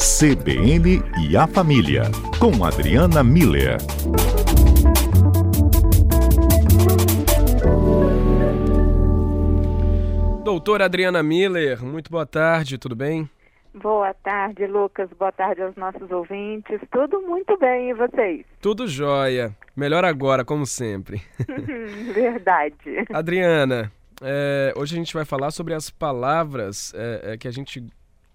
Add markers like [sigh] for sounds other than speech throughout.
CBN e a Família, com Adriana Miller. Doutora Adriana Miller, muito boa tarde, tudo bem? Boa tarde, Lucas. Boa tarde aos nossos ouvintes. Tudo muito bem, e vocês? Tudo jóia. Melhor agora, como sempre. [laughs] [laughs] Verdade. Adriana, é, hoje a gente vai falar sobre as palavras é, é, que a gente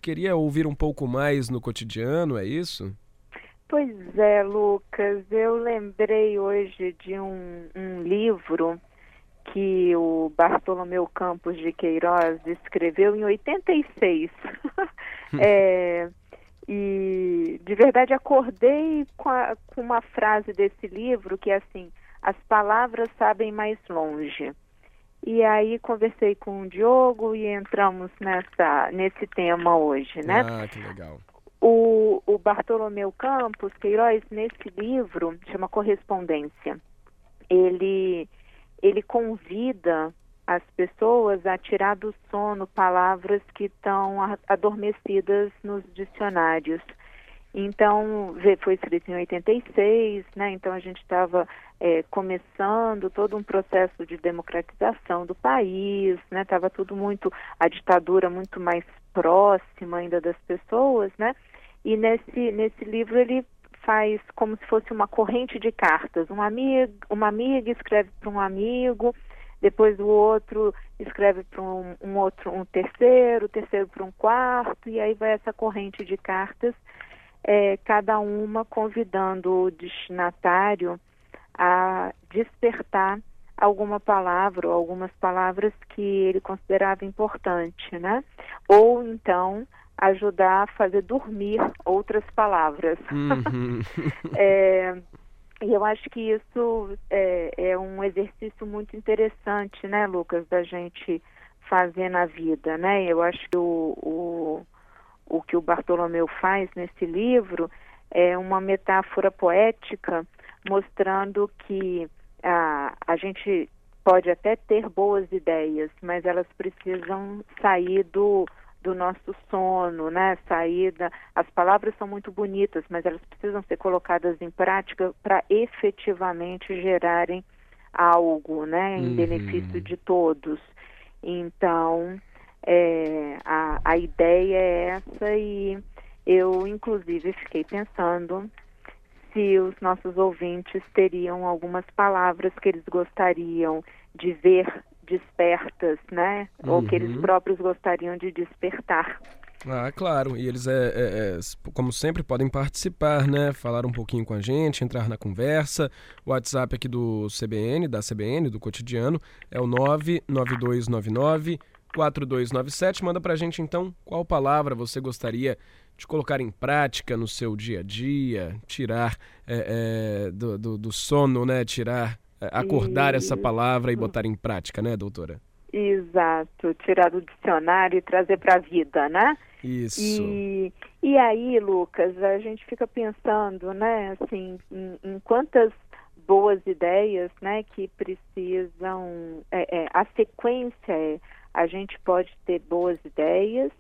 queria ouvir um pouco mais no cotidiano, é isso? Pois é, Lucas. Eu lembrei hoje de um, um livro que o Bartolomeu Campos de Queiroz escreveu em 86. [laughs] é, e de verdade acordei com, a, com uma frase desse livro que é assim: as palavras sabem mais longe. E aí conversei com o Diogo e entramos nessa, nesse tema hoje, né? Ah, que legal. O, o Bartolomeu Campos Queiroz, nesse livro, chama Correspondência, ele, ele convida as pessoas a tirar do sono palavras que estão adormecidas nos dicionários. Então, foi escrito em 86, né? Então a gente estava é, começando todo um processo de democratização do país, né? Estava tudo muito, a ditadura muito mais próxima ainda das pessoas, né? E nesse, nesse livro ele faz como se fosse uma corrente de cartas. Um amigo, uma amiga escreve para um amigo, depois o outro escreve para um, um, outro, um terceiro, o terceiro para um quarto, e aí vai essa corrente de cartas é, cada uma convidando o destinatário a despertar alguma palavra ou algumas palavras que ele considerava importante, né? Ou então ajudar a fazer dormir outras palavras. Uhum. [laughs] é, e eu acho que isso é, é, um exercício muito interessante, né, Lucas, da gente fazer na vida, né? Eu acho que o, o o que o Bartolomeu faz nesse livro é uma metáfora poética mostrando que a, a gente pode até ter boas ideias, mas elas precisam sair do, do nosso sono, né? Sair da, as palavras são muito bonitas, mas elas precisam ser colocadas em prática para efetivamente gerarem algo, né? Em uhum. benefício de todos. Então, é, a, a ideia é essa e eu, inclusive, fiquei pensando se os nossos ouvintes teriam algumas palavras que eles gostariam de ver despertas, né? Uhum. Ou que eles uhum. próprios gostariam de despertar. Ah, claro. E eles, é, é, é, como sempre, podem participar, né? Falar um pouquinho com a gente, entrar na conversa. O WhatsApp aqui do CBN, da CBN, do cotidiano, é o 99299 4297. Manda pra gente então qual palavra você gostaria de colocar em prática no seu dia a dia, tirar é, é, do, do, do, sono, né? Tirar, é, acordar essa palavra e botar em prática, né, doutora? Exato, tirar do dicionário e trazer para a vida, né? Isso. E, e aí, Lucas, a gente fica pensando, né, assim, em, em quantas boas ideias, né, que precisam, é, é, a sequência é a gente pode ter boas ideias,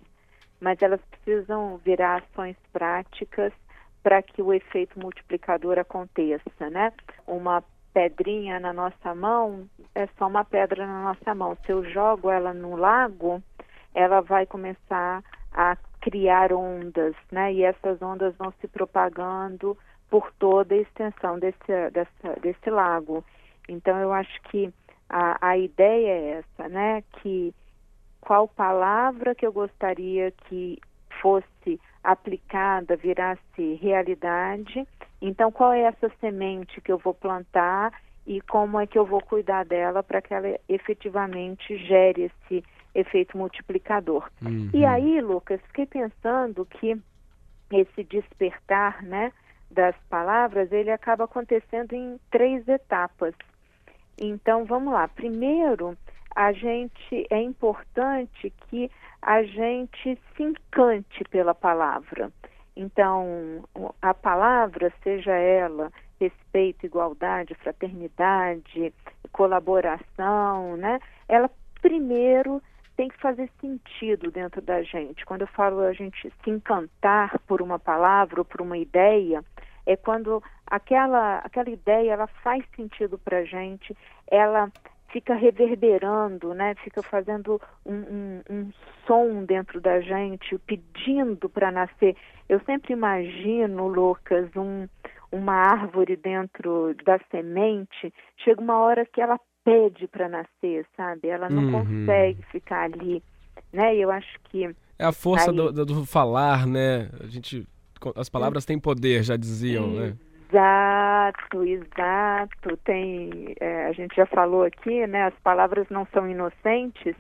mas elas precisam virar ações práticas para que o efeito multiplicador aconteça, né? Uma pedrinha na nossa mão é só uma pedra na nossa mão. Se eu jogo ela no lago, ela vai começar a criar ondas, né? E essas ondas vão se propagando por toda a extensão desse, desse lago. Então, eu acho que a, a ideia é essa, né? Que qual palavra que eu gostaria que fosse aplicada, virasse realidade. Então, qual é essa semente que eu vou plantar e como é que eu vou cuidar dela para que ela efetivamente gere esse efeito multiplicador. Uhum. E aí, Lucas, fiquei pensando que esse despertar, né, das palavras, ele acaba acontecendo em três etapas. Então, vamos lá. Primeiro, a gente é importante que a gente se encante pela palavra. Então, a palavra, seja ela respeito, igualdade, fraternidade, colaboração, né? Ela primeiro tem que fazer sentido dentro da gente. Quando eu falo a gente se encantar por uma palavra ou por uma ideia, é quando aquela, aquela ideia ela faz sentido para a gente, ela fica reverberando, né? Fica fazendo um, um, um som dentro da gente, pedindo para nascer. Eu sempre imagino, Lucas, um, uma árvore dentro da semente. Chega uma hora que ela pede para nascer, sabe? Ela não uhum. consegue ficar ali, né? Eu acho que é a força aí... do, do, falar, né? A gente, as palavras têm poder, já diziam, né? Exato, exato. Tem, é, a gente já falou aqui, né? As palavras não são inocentes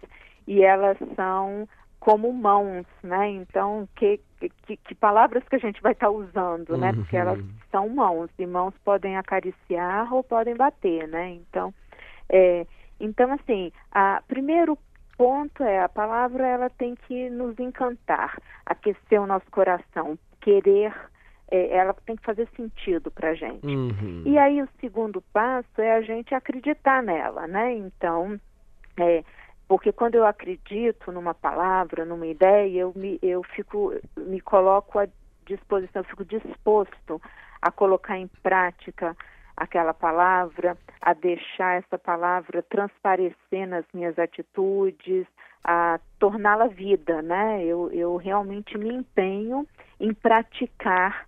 e elas são como mãos, né? Então, que, que, que palavras que a gente vai estar tá usando, uhum. né? Porque elas uhum. são mãos e mãos podem acariciar ou podem bater, né? Então, é, então assim, a primeiro ponto é a palavra ela tem que nos encantar, aquecer o nosso coração, querer é, ela tem que fazer sentido para a gente. Uhum. E aí o segundo passo é a gente acreditar nela, né? Então, é, porque quando eu acredito numa palavra, numa ideia, eu me, eu fico, me coloco à disposição, eu fico disposto a colocar em prática aquela palavra, a deixar essa palavra transparecer nas minhas atitudes, a torná-la vida, né? Eu, eu realmente me empenho em praticar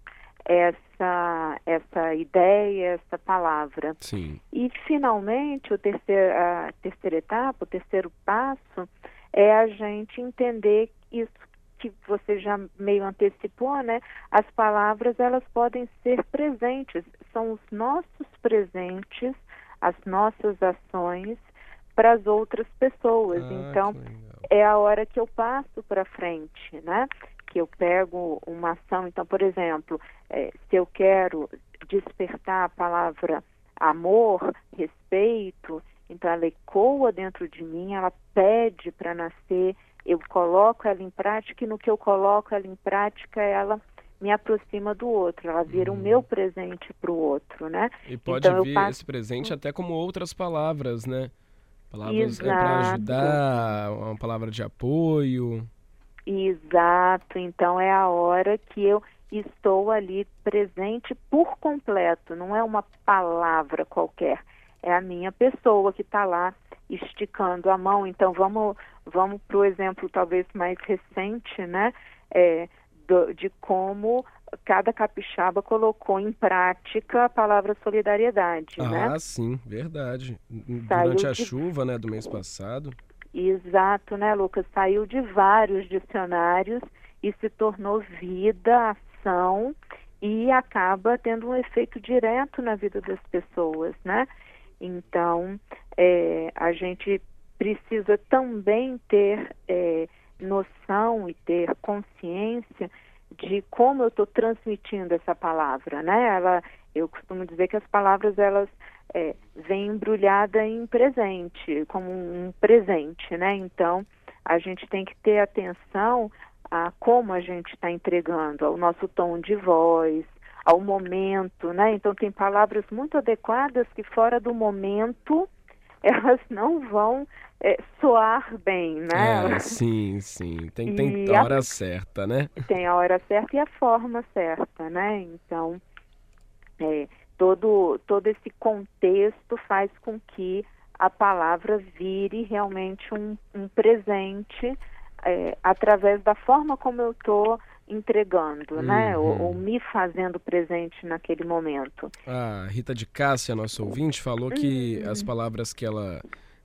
essa, essa ideia, essa palavra. Sim. E, finalmente, o terceiro, a terceira etapa, o terceiro passo, é a gente entender isso que você já meio antecipou, né? As palavras, elas podem ser presentes, são os nossos presentes, as nossas ações para as outras pessoas. Ah, então, é a hora que eu passo para frente, né? Que eu pego uma ação. Então, por exemplo, é, se eu quero despertar a palavra amor, respeito, então ela ecoa dentro de mim, ela pede para nascer, eu coloco ela em prática e no que eu coloco ela em prática, ela me aproxima do outro, ela vira o um meu presente para o outro, né? E pode então, vir passo... esse presente até como outras palavras, né? Palavras é para ajudar, uma palavra de apoio. Exato, então é a hora que eu estou ali presente por completo, não é uma palavra qualquer, é a minha pessoa que está lá esticando a mão. Então vamos vamos para o exemplo talvez mais recente, né? É, do, de como cada capixaba colocou em prática a palavra solidariedade, ah, né? Ah, sim, verdade. Saiu Durante a de... chuva, né, do mês passado. Exato, né, Lucas? Saiu de vários dicionários e se tornou vida, ação e acaba tendo um efeito direto na vida das pessoas, né? Então, é, a gente precisa também ter é, noção e ter consciência de como eu estou transmitindo essa palavra, né? Ela, eu costumo dizer que as palavras elas é, vêm embrulhada em presente, como um presente, né? Então a gente tem que ter atenção a como a gente está entregando, ao nosso tom de voz, ao momento, né? Então tem palavras muito adequadas que fora do momento [laughs] elas não vão é, soar bem, né? É, sim, sim. Tem, tem a hora certa, né? Tem a hora certa e a forma certa, né? Então, é, todo, todo esse contexto faz com que a palavra vire realmente um, um presente é, através da forma como eu estou entregando, né? uhum. né? Ou, ou, me fazendo presente naquele momento. A Rita de Cássia, nossa ouvinte, falou que uhum. as palavras que ela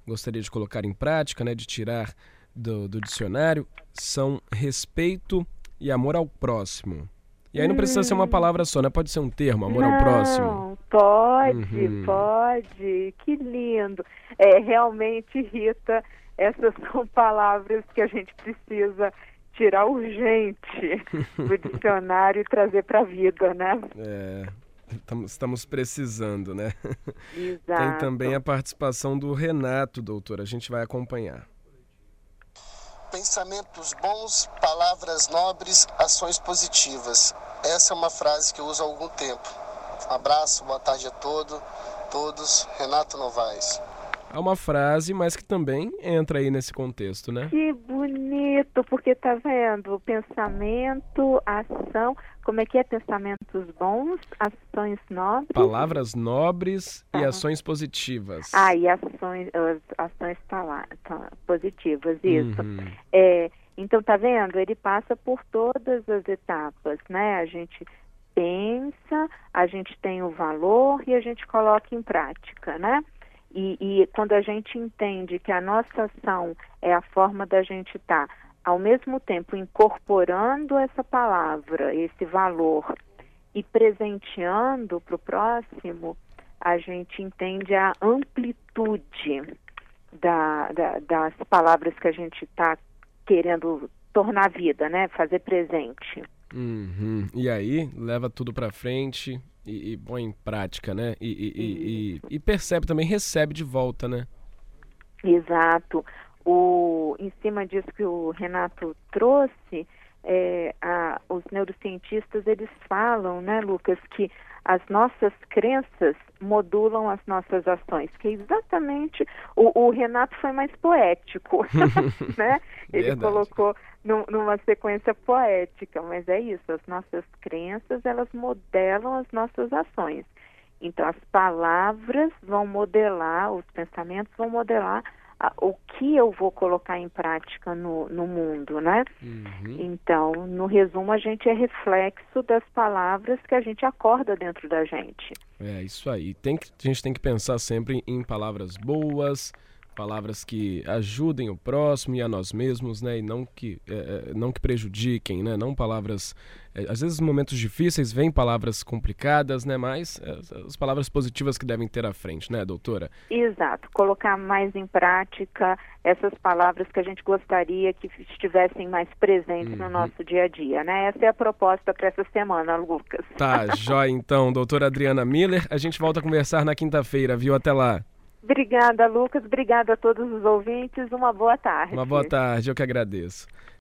gostaria de colocar em prática, né, de tirar do, do dicionário, são respeito e amor ao próximo. E aí não precisa ser uma palavra só, né? Pode ser um termo, amor não, ao próximo. Pode, uhum. pode. Que lindo. É, realmente, Rita, essas [laughs] são palavras que a gente precisa tirar urgente [laughs] do dicionário e trazer para a vida, né? É, estamos precisando, né? [laughs] Exato. Tem também a participação do Renato, doutor. A gente vai acompanhar. Pensamentos bons, palavras nobres, ações positivas. Essa é uma frase que eu uso há algum tempo. Um abraço, boa tarde a todos. Todos, Renato Novaes. a uma frase, mas que também entra aí nesse contexto, né? Que bonito, porque tá vendo? Pensamento, ação, como é que é? Pensamentos bons, ações nobres. Palavras nobres e ações positivas. Ah, e ações, ações tá, tá, positivas, isso. Uhum. É, então, tá vendo? Ele passa por todas as etapas, né? A gente pensa, a gente tem o valor e a gente coloca em prática, né? E, e quando a gente entende que a nossa ação é a forma da gente estar, tá, ao mesmo tempo, incorporando essa palavra, esse valor e presenteando para o próximo, a gente entende a amplitude da, da, das palavras que a gente está querendo tornar vida, né? Fazer presente. Uhum. E aí leva tudo para frente e, e, põe em prática, né? E, e, e, percebe também, recebe de volta, né? Exato. O, em cima disso que o Renato trouxe, é, a, os neurocientistas eles falam, né, Lucas, que as nossas crenças modulam as nossas ações, que é exatamente o, o Renato foi mais poético, [laughs] né? Ele Verdade. colocou num, numa sequência poética, mas é isso, as nossas crenças elas modelam as nossas ações. Então as palavras vão modelar, os pensamentos vão modelar o que eu vou colocar em prática no, no mundo, né? Uhum. Então, no resumo, a gente é reflexo das palavras que a gente acorda dentro da gente. É isso aí. Tem que, a gente tem que pensar sempre em palavras boas, palavras que ajudem o próximo e a nós mesmos, né? E não que, é, é, não que prejudiquem, né? Não palavras... É, às vezes, em momentos difíceis, vêm palavras complicadas, né? Mas é, as palavras positivas que devem ter à frente, né, doutora? Exato. Colocar mais em prática essas palavras que a gente gostaria que estivessem mais presentes uhum. no nosso dia a dia, né? Essa é a proposta para essa semana, Lucas. Tá, [laughs] jóia então. Doutora Adriana Miller, a gente volta a conversar na quinta-feira, viu? Até lá. Obrigada, Lucas. Obrigada a todos os ouvintes. Uma boa tarde. Uma boa tarde, eu que agradeço.